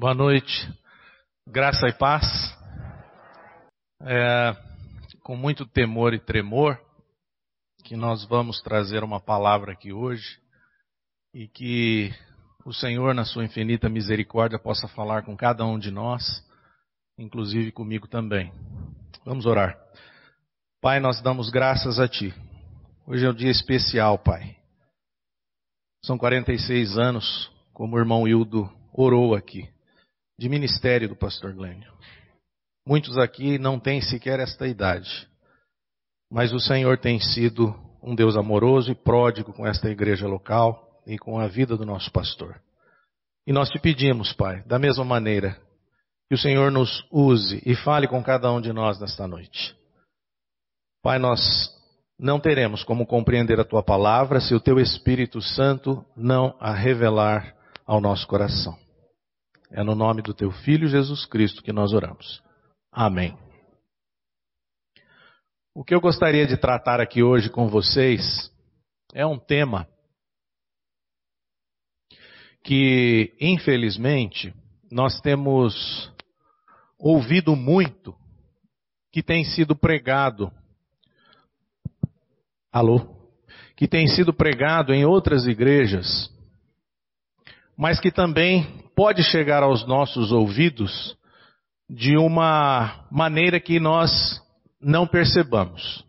Boa noite, graça e paz. É, com muito temor e tremor, que nós vamos trazer uma palavra aqui hoje e que o Senhor, na sua infinita misericórdia, possa falar com cada um de nós, inclusive comigo também. Vamos orar. Pai, nós damos graças a Ti. Hoje é um dia especial, Pai. São 46 anos, como o irmão Hildo orou aqui de ministério do pastor Glênio. Muitos aqui não têm sequer esta idade, mas o Senhor tem sido um Deus amoroso e pródigo com esta igreja local e com a vida do nosso pastor. E nós te pedimos, Pai, da mesma maneira, que o Senhor nos use e fale com cada um de nós nesta noite. Pai, nós não teremos como compreender a tua palavra se o teu Espírito Santo não a revelar ao nosso coração. É no nome do teu filho Jesus Cristo que nós oramos. Amém. O que eu gostaria de tratar aqui hoje com vocês é um tema que, infelizmente, nós temos ouvido muito que tem sido pregado. Alô? Que tem sido pregado em outras igrejas, mas que também pode chegar aos nossos ouvidos de uma maneira que nós não percebamos.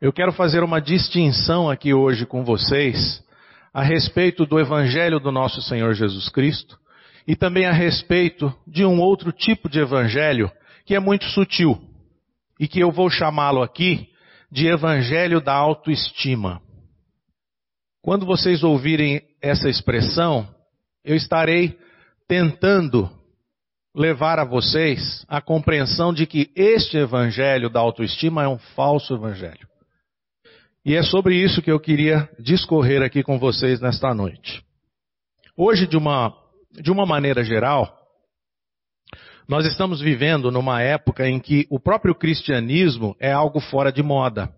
Eu quero fazer uma distinção aqui hoje com vocês a respeito do Evangelho do nosso Senhor Jesus Cristo e também a respeito de um outro tipo de Evangelho que é muito sutil e que eu vou chamá-lo aqui de Evangelho da autoestima. Quando vocês ouvirem essa expressão, eu estarei tentando levar a vocês a compreensão de que este evangelho da autoestima é um falso evangelho. E é sobre isso que eu queria discorrer aqui com vocês nesta noite. Hoje, de uma, de uma maneira geral, nós estamos vivendo numa época em que o próprio cristianismo é algo fora de moda,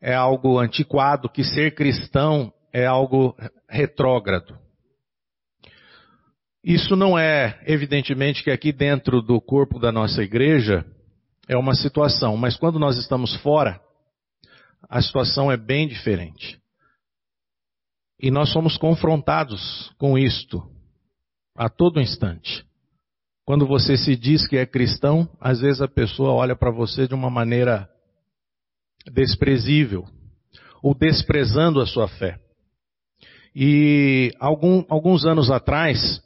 é algo antiquado, que ser cristão é algo retrógrado. Isso não é, evidentemente, que aqui dentro do corpo da nossa igreja é uma situação, mas quando nós estamos fora, a situação é bem diferente. E nós somos confrontados com isto a todo instante. Quando você se diz que é cristão, às vezes a pessoa olha para você de uma maneira desprezível, ou desprezando a sua fé. E algum, alguns anos atrás,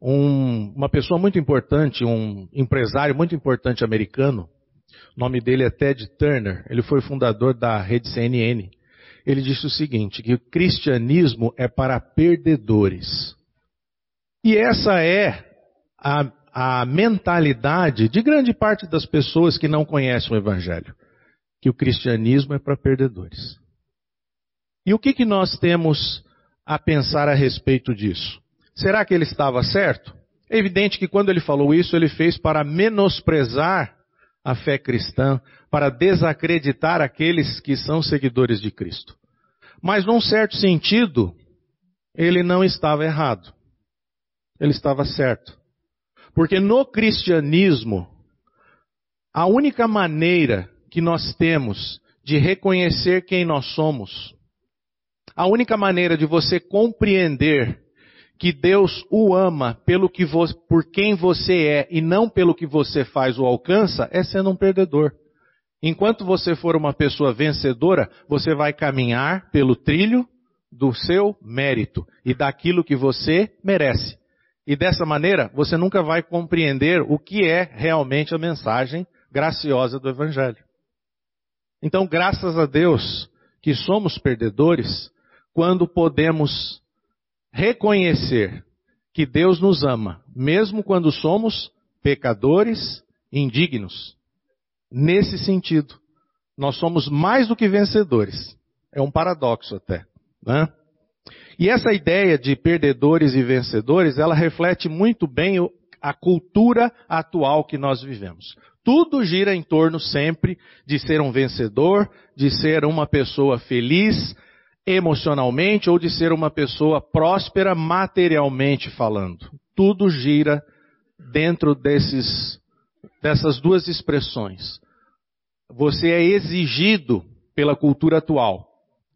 um, uma pessoa muito importante, um empresário muito importante americano, o nome dele é Ted Turner, ele foi fundador da rede CNN. Ele disse o seguinte: que o cristianismo é para perdedores. E essa é a, a mentalidade de grande parte das pessoas que não conhecem o Evangelho. Que o cristianismo é para perdedores. E o que, que nós temos a pensar a respeito disso? Será que ele estava certo? É evidente que quando ele falou isso, ele fez para menosprezar a fé cristã, para desacreditar aqueles que são seguidores de Cristo. Mas, num certo sentido, ele não estava errado. Ele estava certo. Porque no cristianismo, a única maneira que nós temos de reconhecer quem nós somos, a única maneira de você compreender que Deus o ama pelo que vo, por quem você é e não pelo que você faz ou alcança, é sendo um perdedor. Enquanto você for uma pessoa vencedora, você vai caminhar pelo trilho do seu mérito e daquilo que você merece. E dessa maneira, você nunca vai compreender o que é realmente a mensagem graciosa do Evangelho. Então, graças a Deus que somos perdedores quando podemos reconhecer que Deus nos ama, mesmo quando somos pecadores indignos. Nesse sentido, nós somos mais do que vencedores. É um paradoxo até. Né? E essa ideia de perdedores e vencedores, ela reflete muito bem a cultura atual que nós vivemos. Tudo gira em torno sempre de ser um vencedor, de ser uma pessoa feliz, emocionalmente ou de ser uma pessoa próspera materialmente falando. Tudo gira dentro desses, dessas duas expressões. Você é exigido pela cultura atual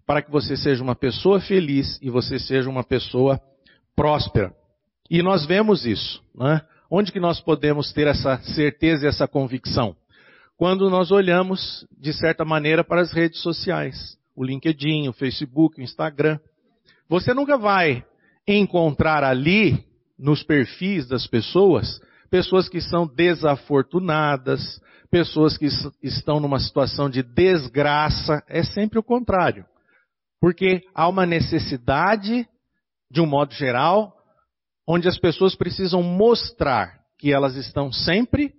para que você seja uma pessoa feliz e você seja uma pessoa próspera. E nós vemos isso. Né? Onde que nós podemos ter essa certeza e essa convicção? Quando nós olhamos, de certa maneira, para as redes sociais. O LinkedIn, o Facebook, o Instagram. Você nunca vai encontrar ali, nos perfis das pessoas, pessoas que são desafortunadas, pessoas que estão numa situação de desgraça. É sempre o contrário. Porque há uma necessidade, de um modo geral, onde as pessoas precisam mostrar que elas estão sempre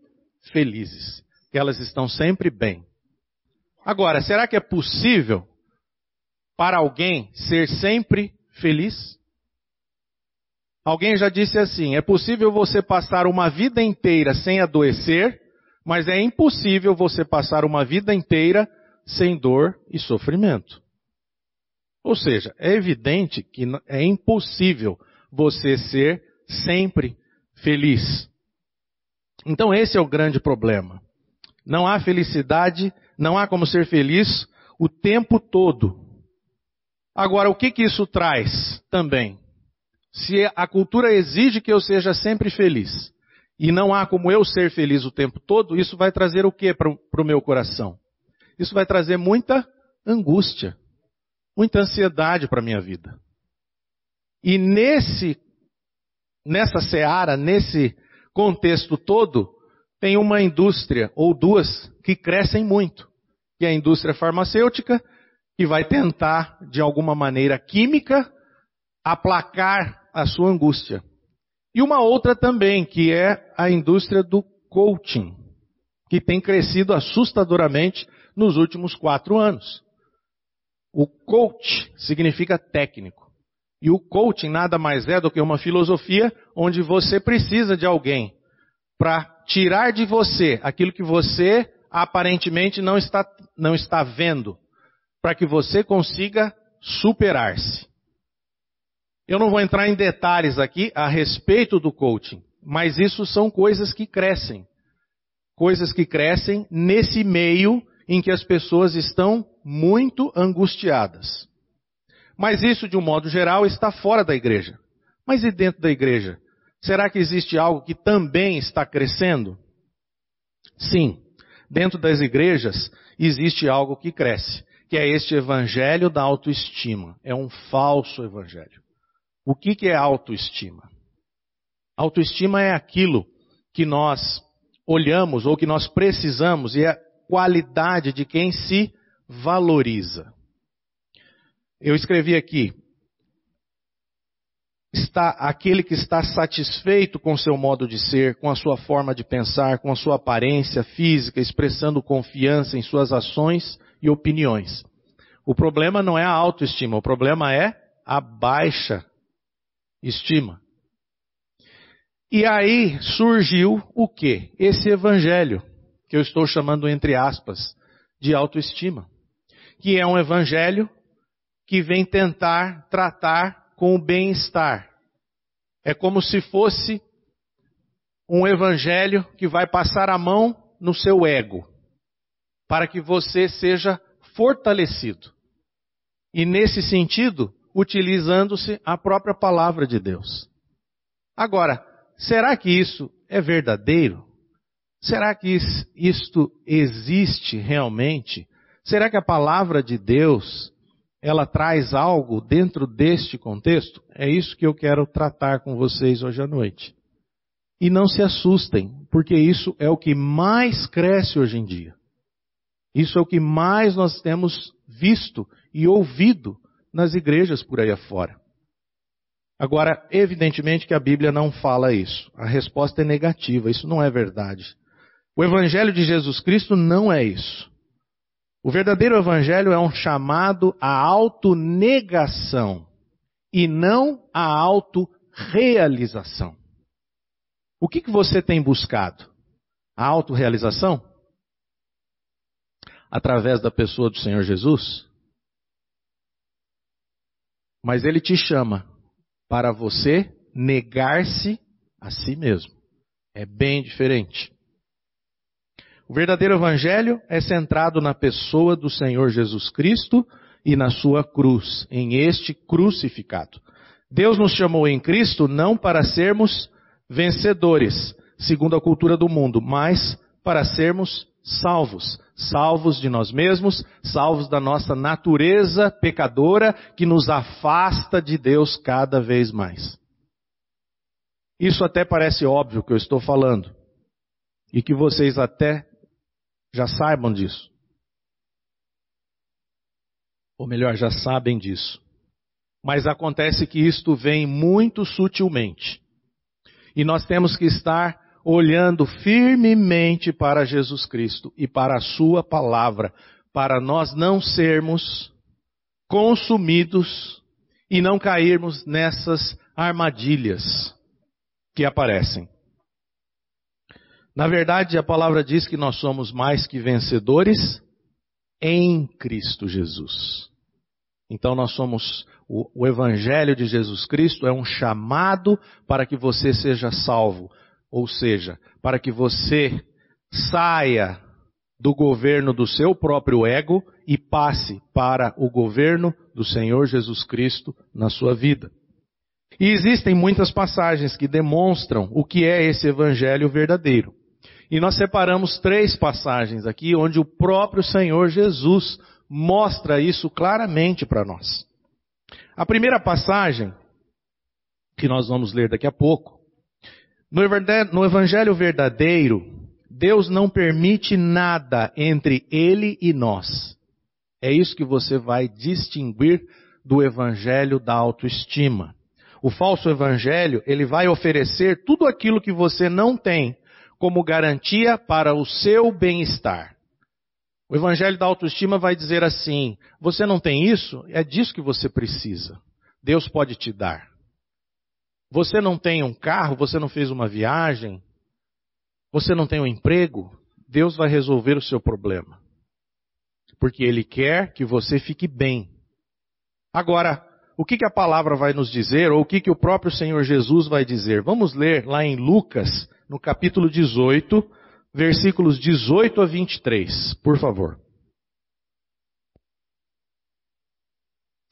felizes, que elas estão sempre bem. Agora, será que é possível para alguém ser sempre feliz? Alguém já disse assim: é possível você passar uma vida inteira sem adoecer, mas é impossível você passar uma vida inteira sem dor e sofrimento. Ou seja, é evidente que é impossível você ser sempre feliz. Então esse é o grande problema. Não há felicidade, não há como ser feliz o tempo todo. Agora, o que, que isso traz também? Se a cultura exige que eu seja sempre feliz, e não há como eu ser feliz o tempo todo, isso vai trazer o que para o meu coração? Isso vai trazer muita angústia, muita ansiedade para a minha vida. E nesse nessa seara, nesse contexto todo, tem uma indústria ou duas que crescem muito, que é a indústria farmacêutica, que vai tentar, de alguma maneira química, aplacar a sua angústia. E uma outra também, que é a indústria do coaching, que tem crescido assustadoramente nos últimos quatro anos. O coach significa técnico. E o coaching nada mais é do que uma filosofia onde você precisa de alguém para tirar de você aquilo que você aparentemente não está, não está vendo, para que você consiga superar-se. Eu não vou entrar em detalhes aqui a respeito do coaching, mas isso são coisas que crescem. Coisas que crescem nesse meio em que as pessoas estão muito angustiadas. Mas isso, de um modo geral, está fora da igreja. Mas e dentro da igreja? Será que existe algo que também está crescendo? Sim, dentro das igrejas existe algo que cresce, que é este evangelho da autoestima. É um falso evangelho. O que, que é autoestima? Autoestima é aquilo que nós olhamos ou que nós precisamos e é a qualidade de quem se valoriza. Eu escrevi aqui: está aquele que está satisfeito com seu modo de ser, com a sua forma de pensar, com a sua aparência física, expressando confiança em suas ações e opiniões. O problema não é a autoestima, o problema é a baixa estima. E aí surgiu o que? Esse evangelho, que eu estou chamando entre aspas de autoestima, que é um evangelho que vem tentar tratar com o bem-estar. É como se fosse um evangelho que vai passar a mão no seu ego, para que você seja fortalecido. E nesse sentido, utilizando-se a própria palavra de Deus. Agora, será que isso é verdadeiro? Será que isto existe realmente? Será que a palavra de Deus ela traz algo dentro deste contexto? É isso que eu quero tratar com vocês hoje à noite. E não se assustem, porque isso é o que mais cresce hoje em dia. Isso é o que mais nós temos visto e ouvido nas igrejas por aí afora. Agora, evidentemente que a Bíblia não fala isso. A resposta é negativa, isso não é verdade. O Evangelho de Jesus Cristo não é isso. O verdadeiro evangelho é um chamado à autonegação e não à autorrealização. O que, que você tem buscado? A autorrealização? Através da pessoa do Senhor Jesus? Mas ele te chama para você negar-se a si mesmo. É bem diferente. O verdadeiro evangelho é centrado na pessoa do Senhor Jesus Cristo e na sua cruz, em este crucificado. Deus nos chamou em Cristo não para sermos vencedores, segundo a cultura do mundo, mas para sermos salvos, salvos de nós mesmos, salvos da nossa natureza pecadora que nos afasta de Deus cada vez mais. Isso até parece óbvio que eu estou falando, e que vocês até já saibam disso. Ou melhor, já sabem disso. Mas acontece que isto vem muito sutilmente. E nós temos que estar olhando firmemente para Jesus Cristo e para a Sua palavra, para nós não sermos consumidos e não cairmos nessas armadilhas que aparecem. Na verdade, a palavra diz que nós somos mais que vencedores em Cristo Jesus. Então nós somos o, o, Evangelho de Jesus Cristo é um chamado para que você seja salvo, ou seja, para que você saia do governo do seu próprio ego e passe para o governo do Senhor Jesus Cristo na sua vida. E existem muitas passagens que demonstram o que é esse evangelho verdadeiro. E nós separamos três passagens aqui onde o próprio Senhor Jesus mostra isso claramente para nós. A primeira passagem, que nós vamos ler daqui a pouco, no Evangelho verdadeiro, Deus não permite nada entre Ele e nós. É isso que você vai distinguir do Evangelho da autoestima. O falso Evangelho, ele vai oferecer tudo aquilo que você não tem como garantia para o seu bem-estar. O evangelho da autoestima vai dizer assim: você não tem isso? É disso que você precisa. Deus pode te dar. Você não tem um carro, você não fez uma viagem, você não tem um emprego, Deus vai resolver o seu problema. Porque Ele quer que você fique bem. Agora, o que, que a palavra vai nos dizer, ou o que, que o próprio Senhor Jesus vai dizer? Vamos ler lá em Lucas, no capítulo 18, versículos 18 a 23, por favor.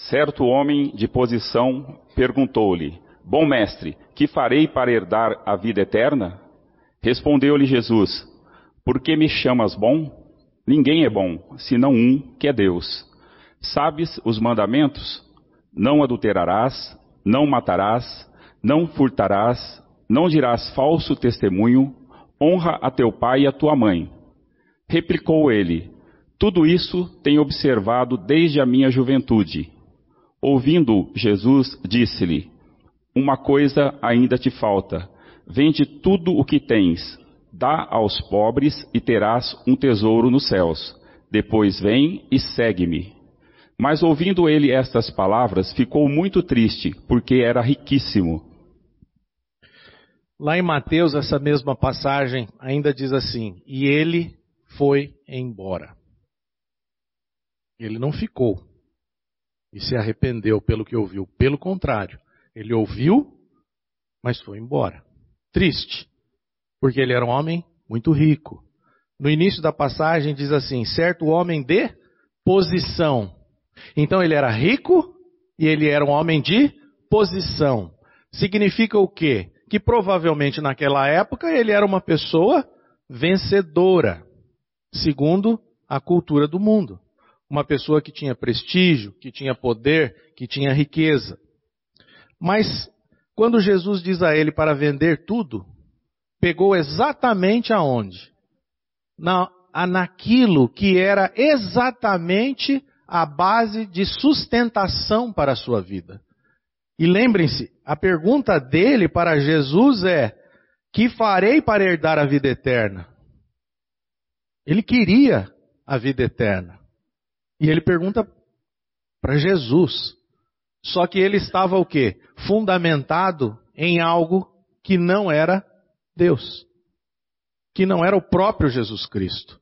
Certo homem de posição perguntou-lhe: Bom mestre, que farei para herdar a vida eterna? Respondeu-lhe Jesus: Por que me chamas bom? Ninguém é bom, senão um, que é Deus. Sabes os mandamentos? Não adulterarás, não matarás, não furtarás, não dirás falso testemunho, honra a teu pai e a tua mãe. Replicou ele: Tudo isso tenho observado desde a minha juventude. Ouvindo Jesus, disse-lhe: Uma coisa ainda te falta. Vende tudo o que tens, dá aos pobres e terás um tesouro nos céus. Depois vem e segue-me. Mas ouvindo ele estas palavras, ficou muito triste, porque era riquíssimo. Lá em Mateus, essa mesma passagem ainda diz assim: E ele foi embora. Ele não ficou e se arrependeu pelo que ouviu. Pelo contrário, ele ouviu, mas foi embora. Triste, porque ele era um homem muito rico. No início da passagem diz assim: certo homem de posição. Então ele era rico e ele era um homem de posição. Significa o quê? que provavelmente naquela época ele era uma pessoa vencedora, segundo a cultura do mundo. Uma pessoa que tinha prestígio, que tinha poder, que tinha riqueza. Mas quando Jesus diz a ele para vender tudo, pegou exatamente aonde? Na, naquilo que era exatamente a base de sustentação para a sua vida. E lembrem-se, a pergunta dele para Jesus é: Que farei para herdar a vida eterna? Ele queria a vida eterna. E ele pergunta para Jesus. Só que ele estava o quê? Fundamentado em algo que não era Deus. Que não era o próprio Jesus Cristo.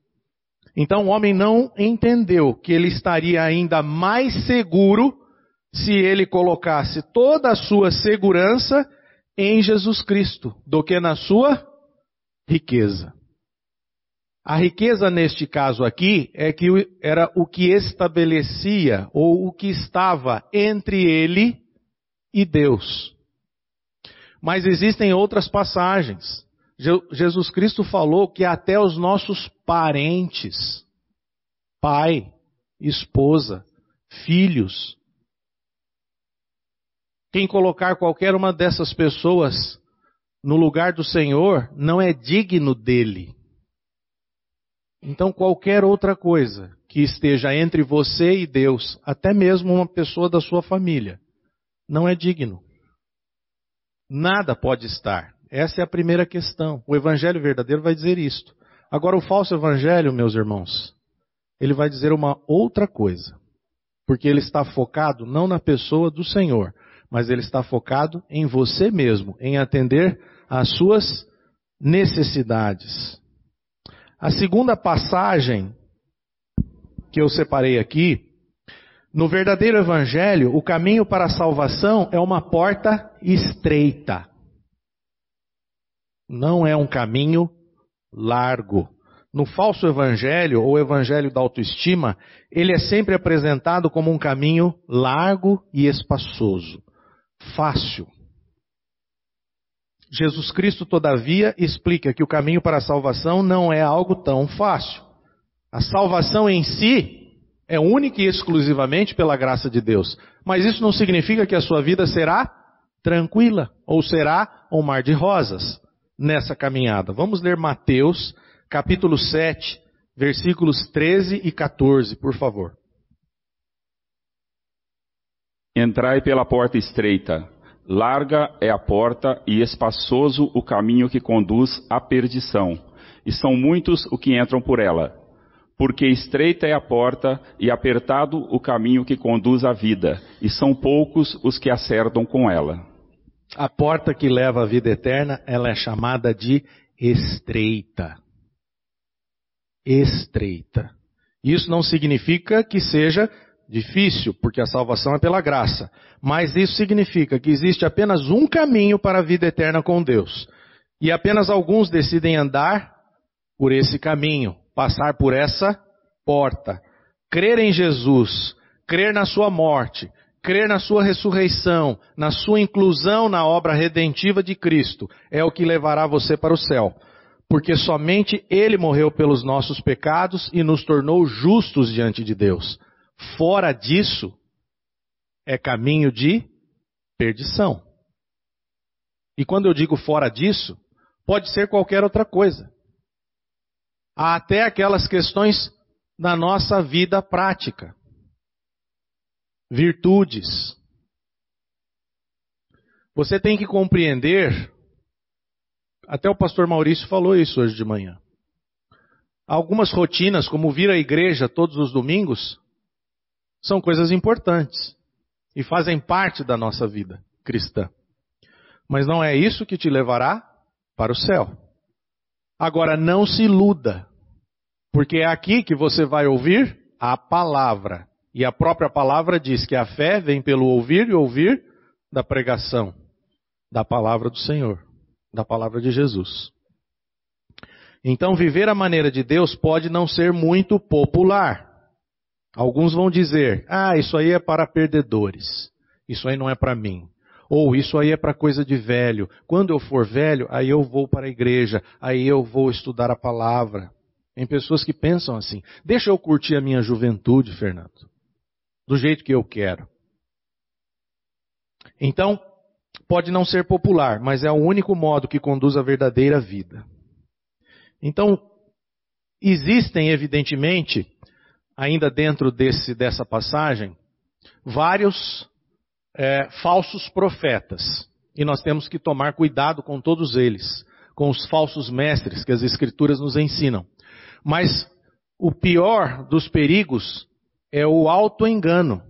Então o homem não entendeu que ele estaria ainda mais seguro se ele colocasse toda a sua segurança em Jesus Cristo do que na sua riqueza. A riqueza neste caso aqui é que era o que estabelecia ou o que estava entre ele e Deus. Mas existem outras passagens. Jesus Cristo falou que até os nossos parentes, pai, esposa, filhos, quem colocar qualquer uma dessas pessoas no lugar do Senhor não é digno dele. Então, qualquer outra coisa que esteja entre você e Deus, até mesmo uma pessoa da sua família, não é digno. Nada pode estar. Essa é a primeira questão. O evangelho verdadeiro vai dizer isto. Agora, o falso evangelho, meus irmãos, ele vai dizer uma outra coisa. Porque ele está focado não na pessoa do Senhor, mas ele está focado em você mesmo, em atender às suas necessidades. A segunda passagem que eu separei aqui, no verdadeiro evangelho, o caminho para a salvação é uma porta estreita. Não é um caminho largo. No falso evangelho, ou evangelho da autoestima, ele é sempre apresentado como um caminho largo e espaçoso fácil. Jesus Cristo, todavia, explica que o caminho para a salvação não é algo tão fácil. A salvação em si é única e exclusivamente pela graça de Deus. Mas isso não significa que a sua vida será tranquila ou será um mar de rosas nessa caminhada. Vamos ler Mateus, capítulo 7, versículos 13 e 14, por favor. Entrai pela porta estreita. Larga é a porta e espaçoso o caminho que conduz à perdição, e são muitos os que entram por ela. Porque estreita é a porta e apertado o caminho que conduz à vida, e são poucos os que acertam com ela. A porta que leva à vida eterna, ela é chamada de estreita. Estreita. Isso não significa que seja Difícil, porque a salvação é pela graça. Mas isso significa que existe apenas um caminho para a vida eterna com Deus. E apenas alguns decidem andar por esse caminho, passar por essa porta. Crer em Jesus, crer na sua morte, crer na sua ressurreição, na sua inclusão na obra redentiva de Cristo, é o que levará você para o céu. Porque somente Ele morreu pelos nossos pecados e nos tornou justos diante de Deus. Fora disso, é caminho de perdição. E quando eu digo fora disso, pode ser qualquer outra coisa. Há até aquelas questões da nossa vida prática. Virtudes. Você tem que compreender, até o pastor Maurício falou isso hoje de manhã. Algumas rotinas, como vir à igreja todos os domingos, são coisas importantes e fazem parte da nossa vida cristã. Mas não é isso que te levará para o céu. Agora, não se iluda, porque é aqui que você vai ouvir a palavra. E a própria palavra diz que a fé vem pelo ouvir e ouvir da pregação da palavra do Senhor, da palavra de Jesus. Então, viver a maneira de Deus pode não ser muito popular. Alguns vão dizer: ah, isso aí é para perdedores, isso aí não é para mim. Ou isso aí é para coisa de velho. Quando eu for velho, aí eu vou para a igreja, aí eu vou estudar a palavra. Tem pessoas que pensam assim: deixa eu curtir a minha juventude, Fernando, do jeito que eu quero. Então, pode não ser popular, mas é o único modo que conduz à verdadeira vida. Então, existem, evidentemente, ainda dentro desse, dessa passagem, vários é, falsos profetas. E nós temos que tomar cuidado com todos eles, com os falsos mestres que as Escrituras nos ensinam. Mas o pior dos perigos é o auto-engano.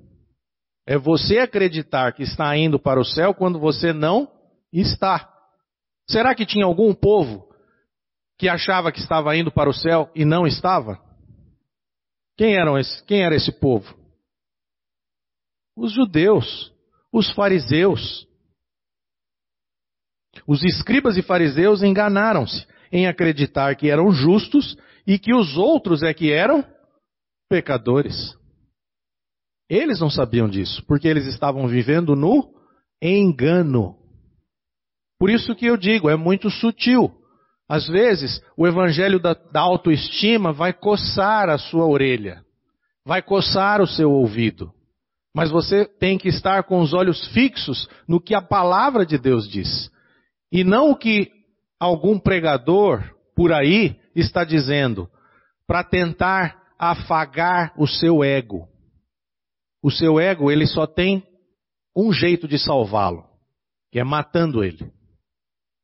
É você acreditar que está indo para o céu quando você não está. Será que tinha algum povo que achava que estava indo para o céu e não estava? Quem, eram esse, quem era esse povo? Os judeus, os fariseus. Os escribas e fariseus enganaram-se. em acreditar que eram justos e que os outros é que eram pecadores. Eles não sabiam disso, porque eles estavam vivendo no engano. Por isso que eu digo, é muito sutil. Às vezes, o evangelho da, da autoestima vai coçar a sua orelha, vai coçar o seu ouvido. Mas você tem que estar com os olhos fixos no que a palavra de Deus diz. E não o que algum pregador por aí está dizendo, para tentar afagar o seu ego. O seu ego, ele só tem um jeito de salvá-lo, que é matando ele.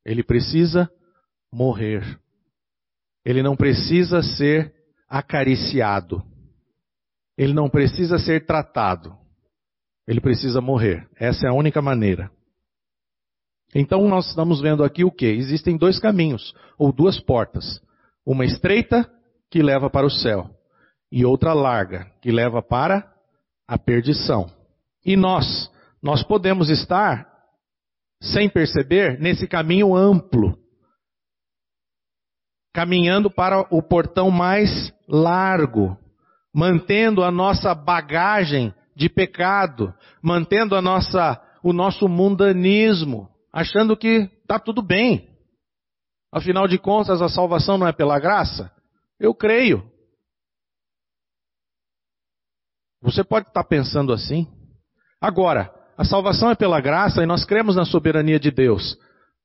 Ele precisa morrer. Ele não precisa ser acariciado. Ele não precisa ser tratado. Ele precisa morrer. Essa é a única maneira. Então nós estamos vendo aqui o que? Existem dois caminhos, ou duas portas. Uma estreita, que leva para o céu, e outra larga, que leva para a perdição. E nós, nós podemos estar, sem perceber, nesse caminho amplo, caminhando para o portão mais largo, mantendo a nossa bagagem de pecado, mantendo a nossa, o nosso mundanismo, achando que está tudo bem. Afinal de contas, a salvação não é pela graça? Eu creio. Você pode estar pensando assim. Agora, a salvação é pela graça e nós cremos na soberania de Deus.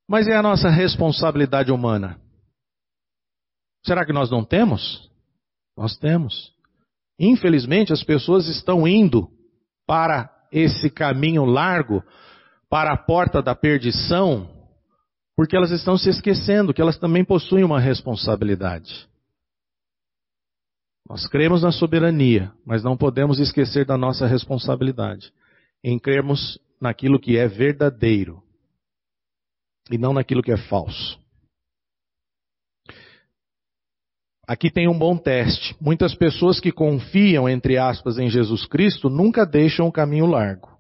Mas é a nossa responsabilidade humana. Será que nós não temos? Nós temos. Infelizmente, as pessoas estão indo para esse caminho largo para a porta da perdição, porque elas estão se esquecendo que elas também possuem uma responsabilidade. Nós cremos na soberania, mas não podemos esquecer da nossa responsabilidade em crermos naquilo que é verdadeiro e não naquilo que é falso. Aqui tem um bom teste. Muitas pessoas que confiam, entre aspas, em Jesus Cristo nunca deixam o caminho largo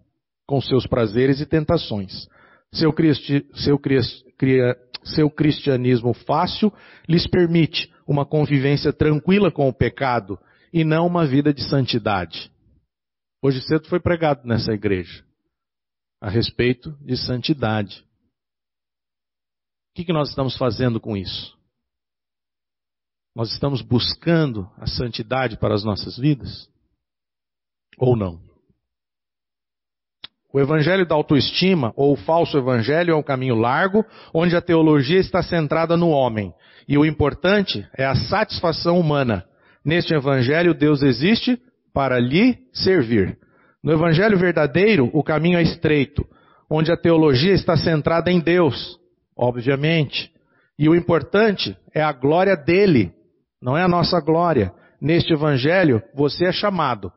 com seus prazeres e tentações. Seu, cristi, seu, cria, seu cristianismo fácil lhes permite uma convivência tranquila com o pecado e não uma vida de santidade. Hoje cedo foi pregado nessa igreja a respeito de santidade. O que, que nós estamos fazendo com isso? Nós estamos buscando a santidade para as nossas vidas? Ou não? O evangelho da autoestima, ou o falso evangelho, é um caminho largo, onde a teologia está centrada no homem. E o importante é a satisfação humana. Neste evangelho, Deus existe para lhe servir. No evangelho verdadeiro, o caminho é estreito, onde a teologia está centrada em Deus, obviamente. E o importante é a glória dele, não é a nossa glória. Neste evangelho, você é chamado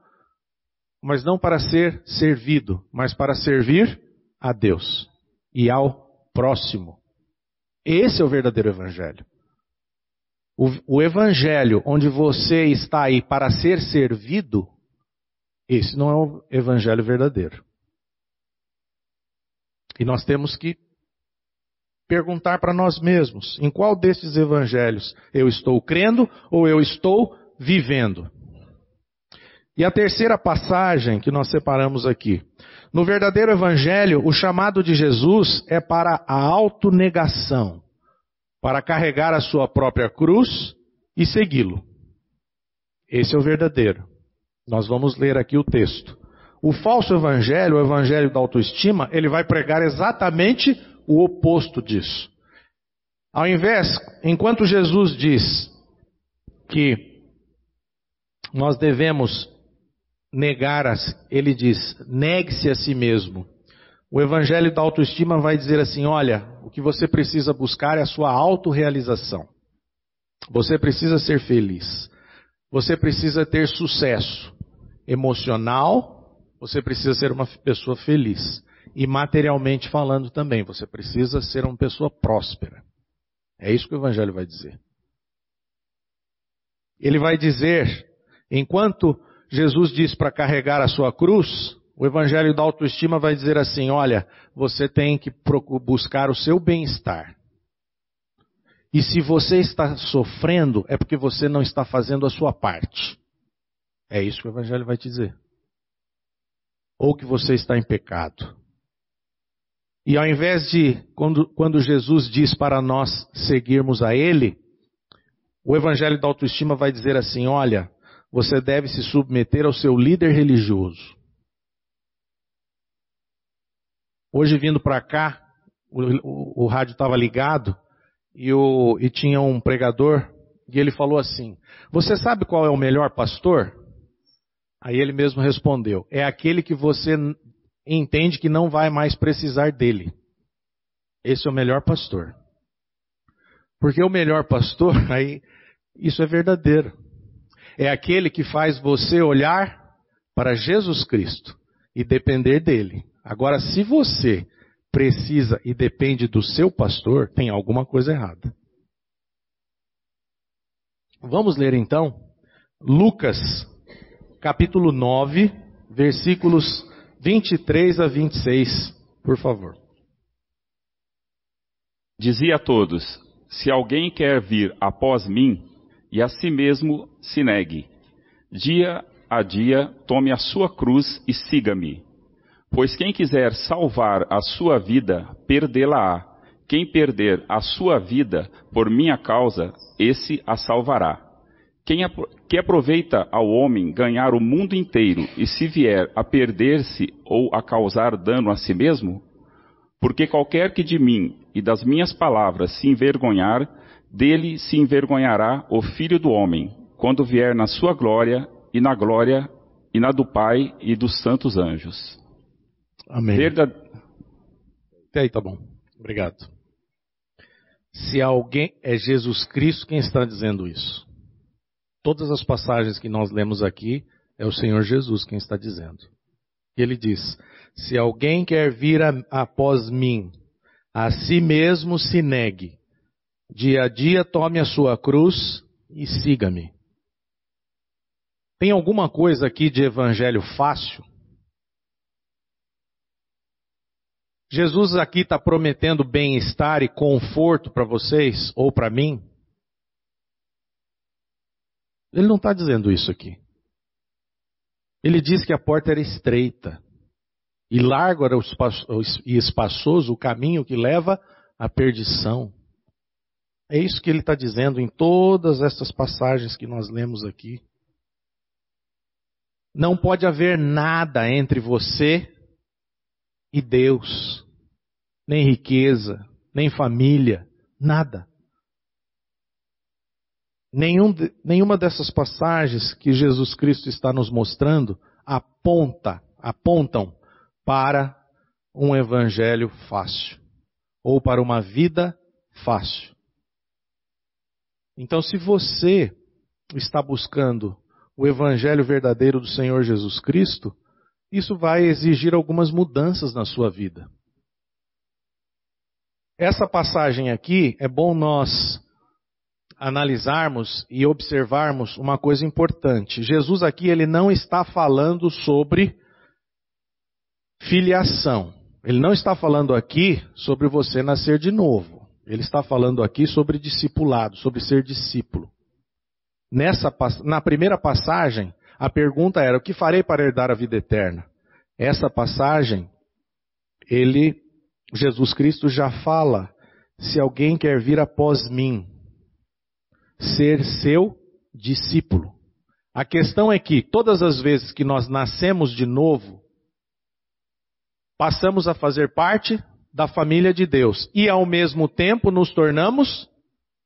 mas não para ser servido, mas para servir a Deus e ao próximo. Esse é o verdadeiro Evangelho. O, o, Evangelho onde você está aí para ser servido, esse não é o Evangelho verdadeiro. E nós temos que perguntar para nós mesmos: em qual desses evangelhos eu estou crendo ou eu estou vivendo? E a terceira passagem que nós separamos aqui. No verdadeiro evangelho, o chamado de Jesus é para a autonegação, para carregar a sua própria cruz e segui-lo. Esse é o verdadeiro. Nós vamos ler aqui o texto. O falso evangelho, o evangelho da autoestima, ele vai pregar exatamente o oposto disso. Ao invés, enquanto Jesus diz que nós devemos negar, ele diz, negue-se a si mesmo. O evangelho da autoestima vai dizer assim: olha, o que você precisa buscar é a sua autorrealização. Você precisa ser feliz. Você precisa ter sucesso emocional. Você precisa ser uma pessoa feliz. E materialmente falando também, você precisa ser uma pessoa próspera. É isso que o Evangelho vai dizer. Ele vai dizer, enquanto Jesus diz para carregar a sua cruz, o evangelho da autoestima vai dizer assim: olha, você tem que buscar o seu bem-estar. E se você está sofrendo, é porque você não está fazendo a sua parte. É isso que o Evangelho vai te dizer. Ou que você está em pecado. E ao invés de, quando, quando Jesus diz para nós seguirmos a Ele, o Evangelho da Autoestima vai dizer assim: olha, você deve se submeter ao seu líder religioso. Hoje, vindo para cá, o, o, o rádio estava ligado e, o, e tinha um pregador e ele falou assim: Você sabe qual é o melhor pastor? Aí ele mesmo respondeu: É aquele que você entende que não vai mais precisar dele. Esse é o melhor pastor. Porque o melhor pastor, aí, isso é verdadeiro. É aquele que faz você olhar para Jesus Cristo e depender dele. Agora, se você precisa e depende do seu pastor, tem alguma coisa errada. Vamos ler então Lucas, capítulo 9, versículos 23 a 26, por favor. Dizia a todos: Se alguém quer vir após mim, e a si mesmo se negue. Dia a dia tome a sua cruz e siga-me. Pois quem quiser salvar a sua vida, perdê-la-á. Quem perder a sua vida por minha causa, esse a salvará. Quem que aproveita ao homem ganhar o mundo inteiro e se vier a perder-se ou a causar dano a si mesmo? Porque qualquer que de mim e das minhas palavras se envergonhar, dele se envergonhará o Filho do Homem, quando vier na sua glória e na glória e na do Pai e dos santos anjos. Amém. Verdade... Até aí, tá bom. Obrigado. Se alguém é Jesus Cristo quem está dizendo isso. Todas as passagens que nós lemos aqui, é o Senhor Jesus quem está dizendo. Ele diz: Se alguém quer vir a, após mim, a si mesmo se negue, dia a dia tome a sua cruz e siga-me. Tem alguma coisa aqui de evangelho fácil? Jesus aqui está prometendo bem-estar e conforto para vocês ou para mim? Ele não está dizendo isso aqui. Ele diz que a porta era estreita e largo era e espaçoso o caminho que leva à perdição. É isso que ele está dizendo em todas essas passagens que nós lemos aqui. Não pode haver nada entre você e Deus, nem riqueza, nem família, nada. Nenhum, nenhuma dessas passagens que Jesus Cristo está nos mostrando aponta, apontam para um evangelho fácil ou para uma vida fácil. Então, se você está buscando o evangelho verdadeiro do Senhor Jesus Cristo, isso vai exigir algumas mudanças na sua vida. Essa passagem aqui é bom nós analisarmos e observarmos uma coisa importante. Jesus aqui ele não está falando sobre filiação. Ele não está falando aqui sobre você nascer de novo. Ele está falando aqui sobre discipulado, sobre ser discípulo. Nessa, na primeira passagem, a pergunta era: o que farei para herdar a vida eterna? Essa passagem, ele, Jesus Cristo já fala: se alguém quer vir após mim, ser seu discípulo. A questão é que todas as vezes que nós nascemos de novo, passamos a fazer parte da família de Deus e ao mesmo tempo nos tornamos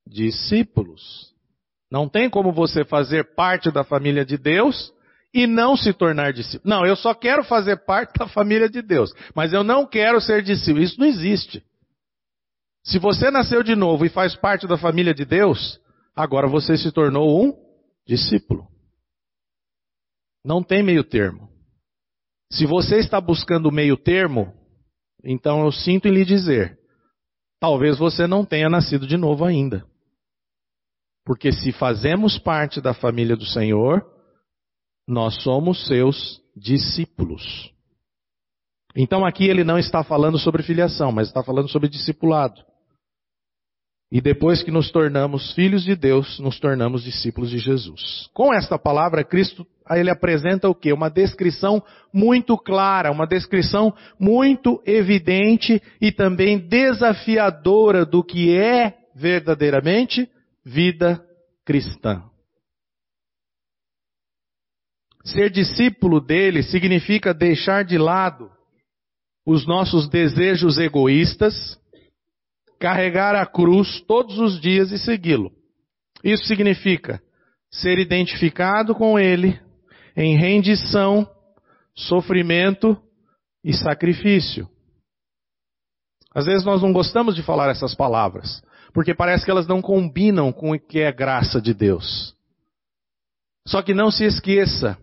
discípulos. Não tem como você fazer parte da família de Deus e não se tornar discípulo. Não, eu só quero fazer parte da família de Deus, mas eu não quero ser discípulo. Isso não existe. Se você nasceu de novo e faz parte da família de Deus, Agora você se tornou um discípulo. Não tem meio termo. Se você está buscando meio termo, então eu sinto em lhe dizer: talvez você não tenha nascido de novo ainda. Porque se fazemos parte da família do Senhor, nós somos seus discípulos. Então aqui ele não está falando sobre filiação, mas está falando sobre discipulado. E depois que nos tornamos filhos de Deus, nos tornamos discípulos de Jesus. Com esta palavra, Cristo ele apresenta o que? Uma descrição muito clara, uma descrição muito evidente e também desafiadora do que é verdadeiramente vida cristã. Ser discípulo dele significa deixar de lado os nossos desejos egoístas, carregar a cruz todos os dias e segui-lo. Isso significa ser identificado com ele em rendição, sofrimento e sacrifício. Às vezes nós não gostamos de falar essas palavras, porque parece que elas não combinam com o que é graça de Deus. Só que não se esqueça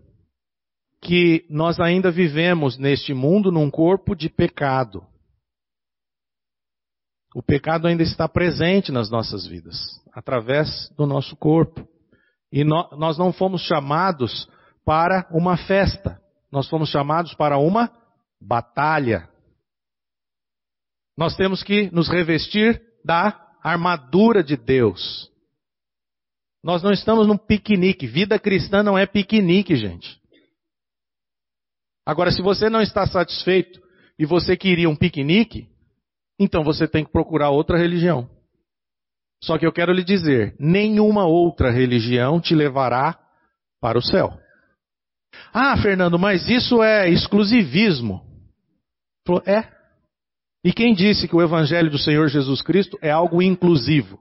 que nós ainda vivemos neste mundo num corpo de pecado. O pecado ainda está presente nas nossas vidas, através do nosso corpo. E no, nós não fomos chamados para uma festa, nós fomos chamados para uma batalha. Nós temos que nos revestir da armadura de Deus. Nós não estamos num piquenique. Vida cristã não é piquenique, gente. Agora, se você não está satisfeito e você queria um piquenique, então você tem que procurar outra religião. Só que eu quero lhe dizer: nenhuma outra religião te levará para o céu. Ah, Fernando, mas isso é exclusivismo. Falou, é. E quem disse que o Evangelho do Senhor Jesus Cristo é algo inclusivo?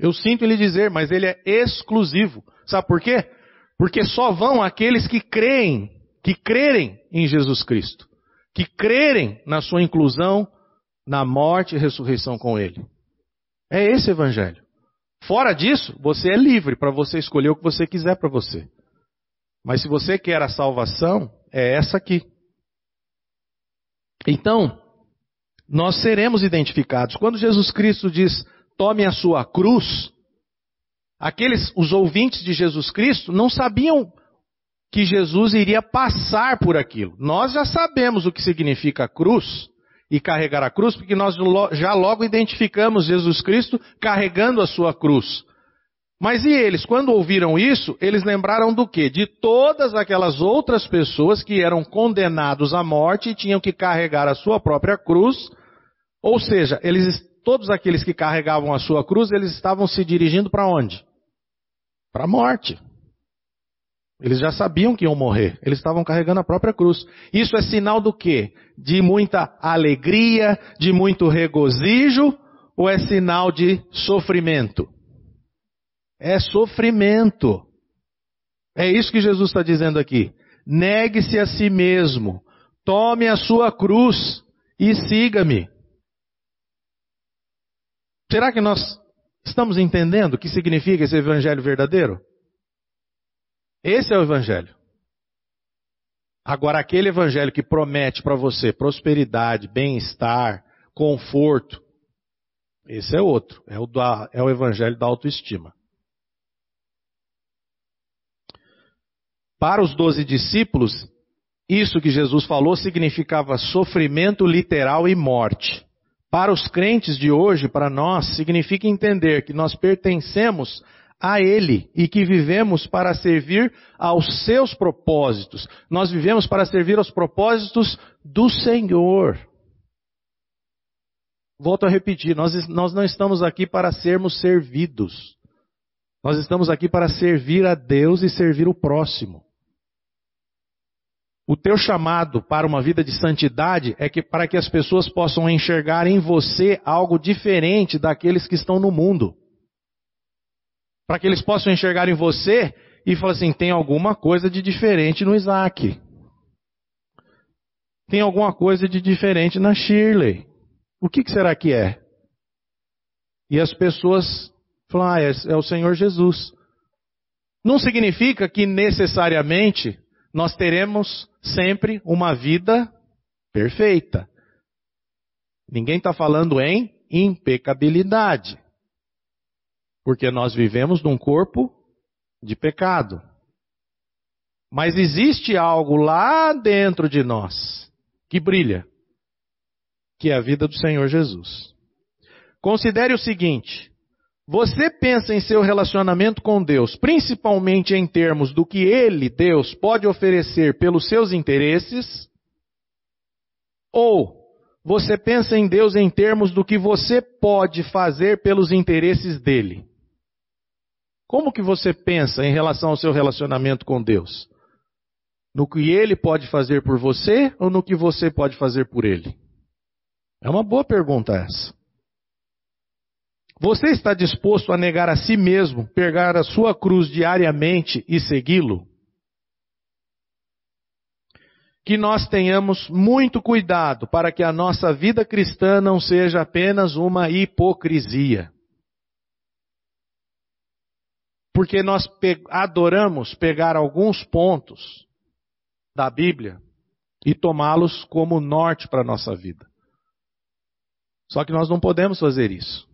Eu sinto lhe dizer, mas ele é exclusivo. Sabe por quê? Porque só vão aqueles que creem, que crerem em Jesus Cristo, que crerem na sua inclusão, na morte e ressurreição com ele. É esse evangelho. Fora disso, você é livre para você escolher o que você quiser para você. Mas se você quer a salvação, é essa aqui. Então, nós seremos identificados. Quando Jesus Cristo diz: "Tome a sua cruz", aqueles os ouvintes de Jesus Cristo não sabiam que Jesus iria passar por aquilo. Nós já sabemos o que significa cruz e carregar a cruz, porque nós já logo identificamos Jesus Cristo carregando a sua cruz. Mas e eles, quando ouviram isso, eles lembraram do quê? De todas aquelas outras pessoas que eram condenados à morte e tinham que carregar a sua própria cruz. Ou seja, eles, todos aqueles que carregavam a sua cruz, eles estavam se dirigindo para onde? Para a morte. Eles já sabiam que iam morrer. Eles estavam carregando a própria cruz. Isso é sinal do quê? De muita alegria, de muito regozijo, ou é sinal de sofrimento? é sofrimento. É isso que Jesus está dizendo aqui. Negue-se a si mesmo, tome a sua cruz e siga-me. Será que nós estamos entendendo o que significa esse evangelho verdadeiro? Esse é o evangelho. Agora, aquele evangelho que promete para você prosperidade, bem-estar, conforto, esse é outro. É o, da, é o evangelho da autoestima. Para os doze discípulos, isso que Jesus falou significava sofrimento literal e morte. Para os crentes de hoje, para nós, significa entender que nós pertencemos a Ele e que vivemos para servir aos seus propósitos. Nós vivemos para servir aos propósitos do Senhor. Volto a repetir, nós, nós não estamos aqui para sermos servidos. Nós estamos aqui para servir a Deus e servir o próximo. O teu chamado para uma vida de santidade é que para que as pessoas possam enxergar em você algo diferente daqueles que estão no mundo. Para que eles possam enxergar em você e falar assim: tem alguma coisa de diferente no Isaac. Tem alguma coisa de diferente na Shirley. O que, que será que é? E as pessoas falam: ah, é, é o Senhor Jesus. Não significa que necessariamente nós teremos sempre uma vida perfeita. Ninguém está falando em impecabilidade. Porque nós vivemos num corpo de pecado. Mas existe algo lá dentro de nós que brilha, que é a vida do Senhor Jesus. Considere o seguinte: você pensa em seu relacionamento com Deus, principalmente em termos do que Ele, Deus, pode oferecer pelos seus interesses? Ou você pensa em Deus em termos do que você pode fazer pelos interesses dele? Como que você pensa em relação ao seu relacionamento com Deus? No que ele pode fazer por você ou no que você pode fazer por ele? É uma boa pergunta essa. Você está disposto a negar a si mesmo, pegar a sua cruz diariamente e segui-lo? Que nós tenhamos muito cuidado para que a nossa vida cristã não seja apenas uma hipocrisia. Porque nós adoramos pegar alguns pontos da Bíblia e tomá-los como norte para a nossa vida. Só que nós não podemos fazer isso.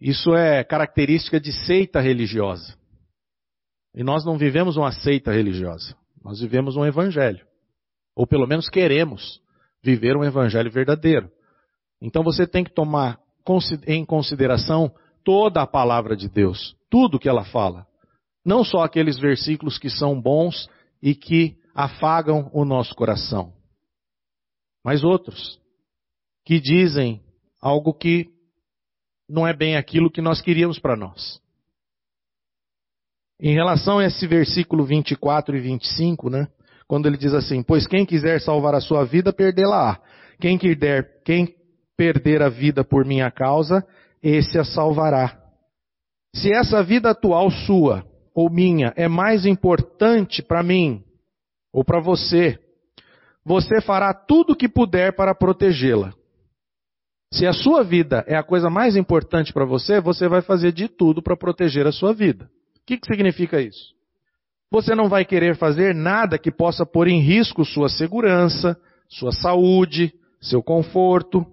Isso é característica de seita religiosa. E nós não vivemos uma seita religiosa. Nós vivemos um evangelho. Ou pelo menos queremos viver um evangelho verdadeiro. Então você tem que tomar em consideração toda a palavra de Deus, tudo que ela fala. Não só aqueles versículos que são bons e que afagam o nosso coração, mas outros que dizem algo que não é bem aquilo que nós queríamos para nós. Em relação a esse versículo 24 e 25, né? Quando ele diz assim: Pois quem quiser salvar a sua vida, perdê-la-á. Quem quiser, quem perder a vida por minha causa, esse a salvará. Se essa vida atual sua ou minha é mais importante para mim ou para você, você fará tudo o que puder para protegê-la. Se a sua vida é a coisa mais importante para você, você vai fazer de tudo para proteger a sua vida. O que, que significa isso? Você não vai querer fazer nada que possa pôr em risco sua segurança, sua saúde, seu conforto.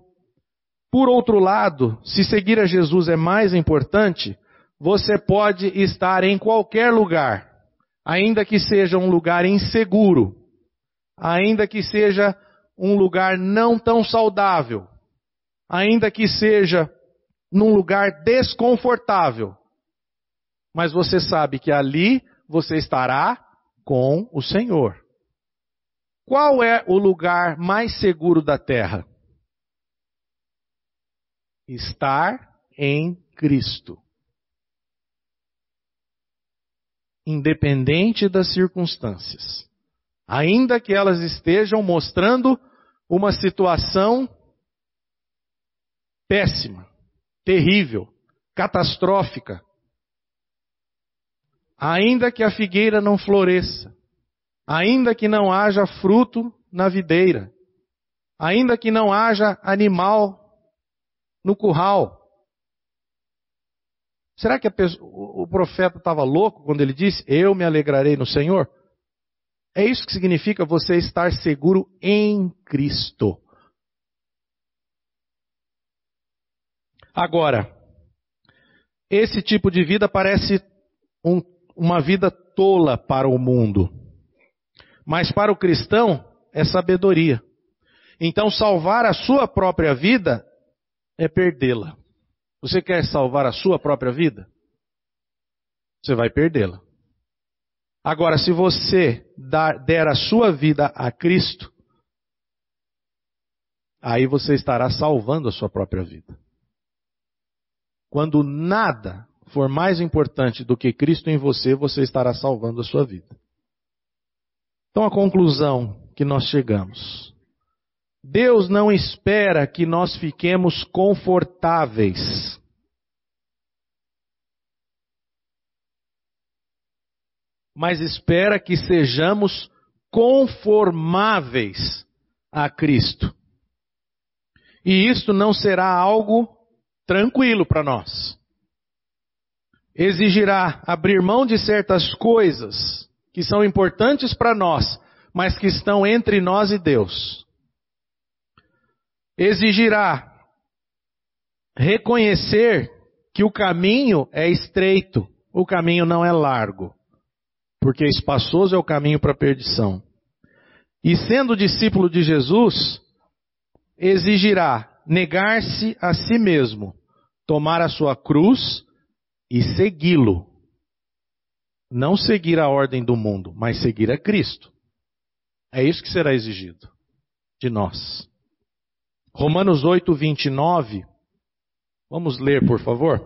Por outro lado, se seguir a Jesus é mais importante, você pode estar em qualquer lugar, ainda que seja um lugar inseguro, ainda que seja um lugar não tão saudável, ainda que seja num lugar desconfortável, mas você sabe que ali você estará com o Senhor. Qual é o lugar mais seguro da terra? Estar em Cristo. Independente das circunstâncias. Ainda que elas estejam mostrando uma situação péssima, terrível, catastrófica. Ainda que a figueira não floresça, ainda que não haja fruto na videira, ainda que não haja animal no curral. Será que pessoa, o profeta estava louco quando ele disse: Eu me alegrarei no Senhor? É isso que significa você estar seguro em Cristo. Agora, esse tipo de vida parece um, uma vida tola para o mundo, mas para o cristão é sabedoria. Então, salvar a sua própria vida é perdê-la. Você quer salvar a sua própria vida? Você vai perdê-la. Agora, se você der a sua vida a Cristo, aí você estará salvando a sua própria vida. Quando nada for mais importante do que Cristo em você, você estará salvando a sua vida. Então, a conclusão que nós chegamos. Deus não espera que nós fiquemos confortáveis. Mas espera que sejamos conformáveis a Cristo. E isto não será algo tranquilo para nós. Exigirá abrir mão de certas coisas que são importantes para nós, mas que estão entre nós e Deus. Exigirá reconhecer que o caminho é estreito, o caminho não é largo, porque espaçoso é o caminho para a perdição. E sendo discípulo de Jesus, exigirá negar-se a si mesmo, tomar a sua cruz e segui-lo. Não seguir a ordem do mundo, mas seguir a Cristo. É isso que será exigido de nós. Romanos 8, 29. Vamos ler, por favor.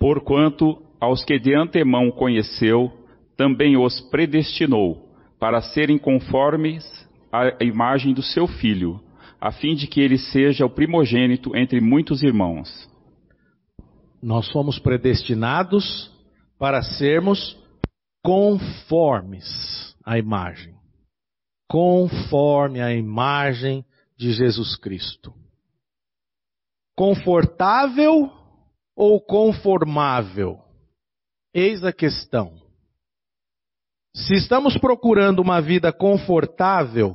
Porquanto aos que de antemão conheceu, também os predestinou para serem conformes à imagem do seu filho, a fim de que ele seja o primogênito entre muitos irmãos. Nós somos predestinados para sermos conformes à imagem. Conforme a imagem de Jesus Cristo. Confortável ou conformável? Eis a questão. Se estamos procurando uma vida confortável,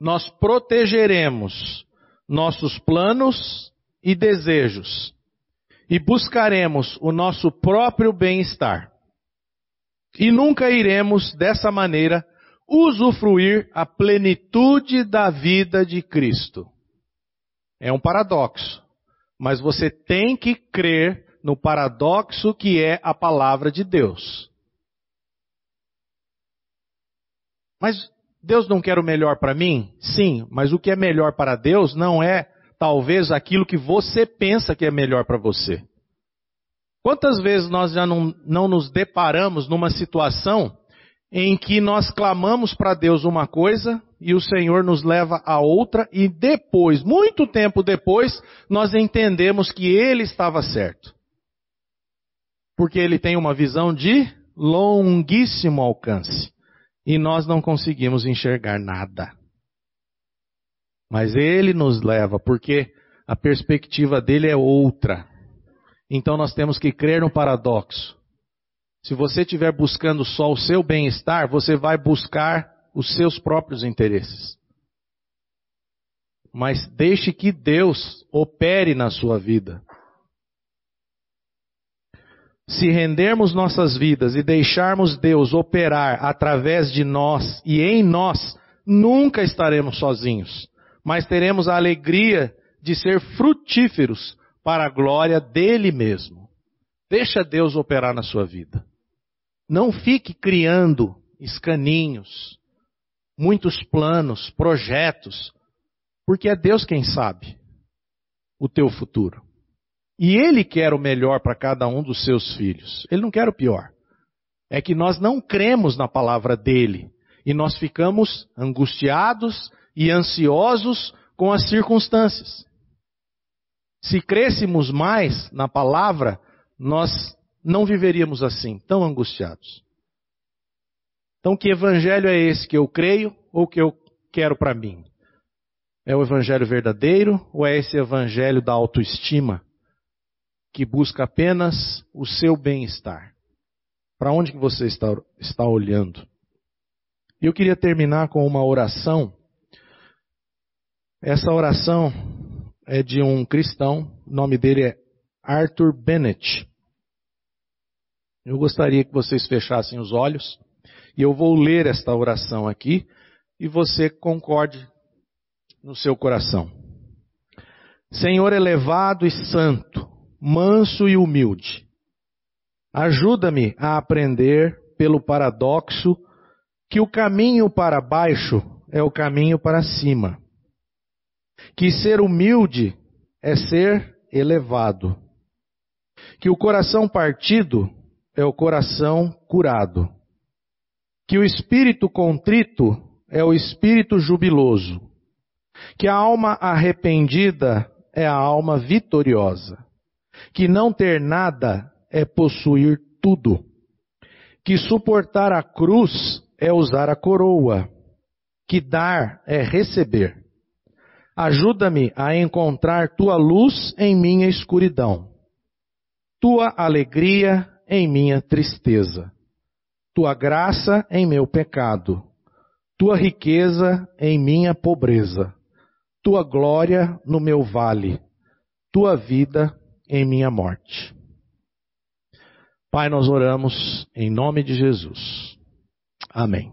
nós protegeremos nossos planos e desejos e buscaremos o nosso próprio bem-estar. E nunca iremos, dessa maneira, usufruir a plenitude da vida de Cristo. É um paradoxo, mas você tem que crer no paradoxo que é a palavra de Deus. Mas Deus não quer o melhor para mim? Sim, mas o que é melhor para Deus não é talvez aquilo que você pensa que é melhor para você. Quantas vezes nós já não, não nos deparamos numa situação em que nós clamamos para Deus uma coisa e o Senhor nos leva a outra e depois, muito tempo depois, nós entendemos que Ele estava certo. Porque Ele tem uma visão de longuíssimo alcance e nós não conseguimos enxergar nada. Mas ele nos leva, porque a perspectiva dele é outra. Então nós temos que crer no paradoxo. Se você estiver buscando só o seu bem-estar, você vai buscar os seus próprios interesses. Mas deixe que Deus opere na sua vida. Se rendermos nossas vidas e deixarmos Deus operar através de nós e em nós, nunca estaremos sozinhos mas teremos a alegria de ser frutíferos para a glória dele mesmo. Deixa Deus operar na sua vida. Não fique criando escaninhos, muitos planos, projetos, porque é Deus quem sabe o teu futuro. E Ele quer o melhor para cada um dos seus filhos. Ele não quer o pior. É que nós não cremos na palavra dele e nós ficamos angustiados e ansiosos com as circunstâncias. Se crêssemos mais na palavra, nós não viveríamos assim, tão angustiados. Então, que evangelho é esse que eu creio ou que eu quero para mim? É o evangelho verdadeiro ou é esse evangelho da autoestima que busca apenas o seu bem-estar? Para onde que você está, está olhando? E eu queria terminar com uma oração essa oração é de um cristão, o nome dele é Arthur Bennett. Eu gostaria que vocês fechassem os olhos e eu vou ler esta oração aqui e você concorde no seu coração. Senhor elevado e santo, manso e humilde, ajuda-me a aprender pelo paradoxo que o caminho para baixo é o caminho para cima que ser humilde é ser elevado, que o coração partido é o coração curado, que o espírito contrito é o espírito jubiloso, que a alma arrependida é a alma vitoriosa, que não ter nada é possuir tudo, que suportar a cruz é usar a coroa, que dar é receber. Ajuda-me a encontrar tua luz em minha escuridão, tua alegria em minha tristeza, tua graça em meu pecado, tua riqueza em minha pobreza, tua glória no meu vale, tua vida em minha morte. Pai, nós oramos em nome de Jesus. Amém.